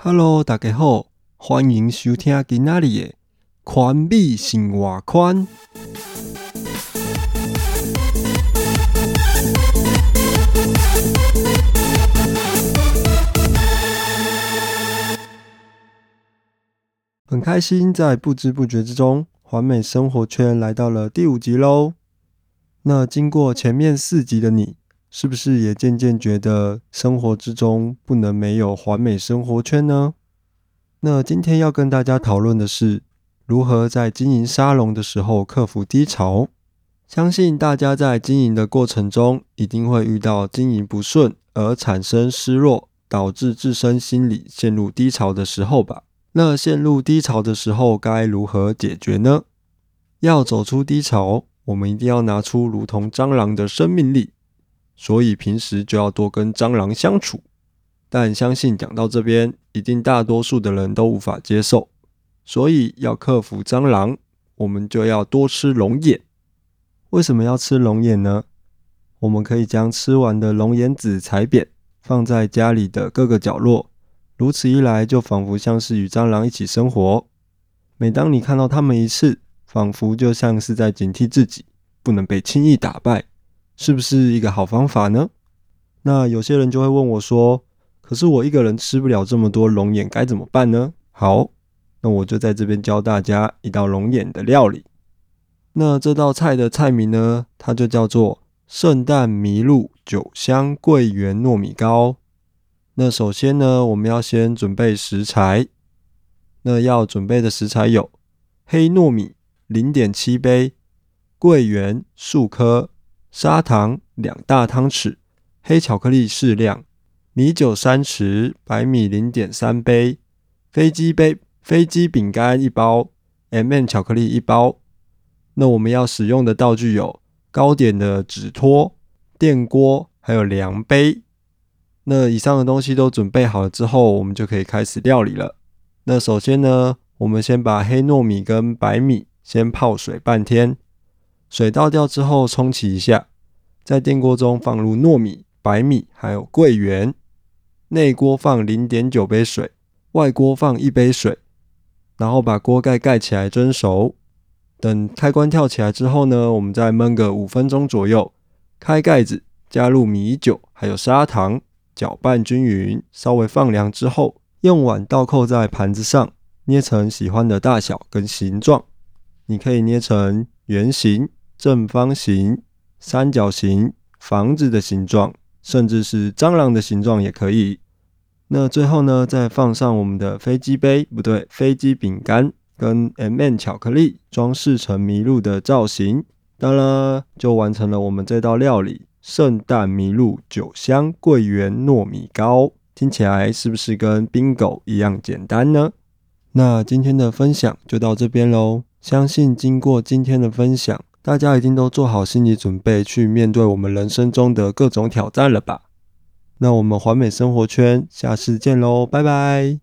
Hello，大家好，欢迎收听今仔日的《宽米生活宽》。很开心，在不知不觉之中，环美生活圈来到了第五集喽。那经过前面四集的你，是不是也渐渐觉得生活之中不能没有环美生活圈呢？那今天要跟大家讨论的是，如何在经营沙龙的时候克服低潮。相信大家在经营的过程中，一定会遇到经营不顺而产生失落，导致自身心理陷入低潮的时候吧。那陷入低潮的时候该如何解决呢？要走出低潮，我们一定要拿出如同蟑螂的生命力，所以平时就要多跟蟑螂相处。但相信讲到这边，一定大多数的人都无法接受，所以要克服蟑螂，我们就要多吃龙眼。为什么要吃龙眼呢？我们可以将吃完的龙眼籽踩扁，放在家里的各个角落。如此一来，就仿佛像是与蟑螂一起生活。每当你看到它们一次，仿佛就像是在警惕自己，不能被轻易打败，是不是一个好方法呢？那有些人就会问我说：“可是我一个人吃不了这么多龙眼，该怎么办呢？”好，那我就在这边教大家一道龙眼的料理。那这道菜的菜名呢，它就叫做圣诞麋鹿酒香桂圆糯米糕。那首先呢，我们要先准备食材。那要准备的食材有黑糯米零点七杯、桂圆数颗、砂糖两大汤匙、黑巧克力适量、米酒三匙、白米零点三杯、飞机杯飞机饼干一包、M&M 巧克力一包。那我们要使用的道具有糕点的纸托、电锅，还有量杯。那以上的东西都准备好了之后，我们就可以开始料理了。那首先呢，我们先把黑糯米跟白米先泡水半天，水倒掉之后冲洗一下，在电锅中放入糯米、白米还有桂圆，内锅放零点九杯水，外锅放一杯水，然后把锅盖盖起来蒸熟。等开关跳起来之后呢，我们再焖个五分钟左右，开盖子，加入米酒还有砂糖。搅拌均匀，稍微放凉之后，用碗倒扣在盘子上，捏成喜欢的大小跟形状。你可以捏成圆形、正方形、三角形、房子的形状，甚至是蟑螂的形状也可以。那最后呢，再放上我们的飞机杯，不对，飞机饼干跟 M&M 巧克力，装饰成麋鹿的造型。当然，就完成了我们这道料理。圣诞麋鹿酒香桂圆糯米糕，听起来是不是跟 bingo 一样简单呢？那今天的分享就到这边喽。相信经过今天的分享，大家已经都做好心理准备去面对我们人生中的各种挑战了吧？那我们环美生活圈下次见喽，拜拜。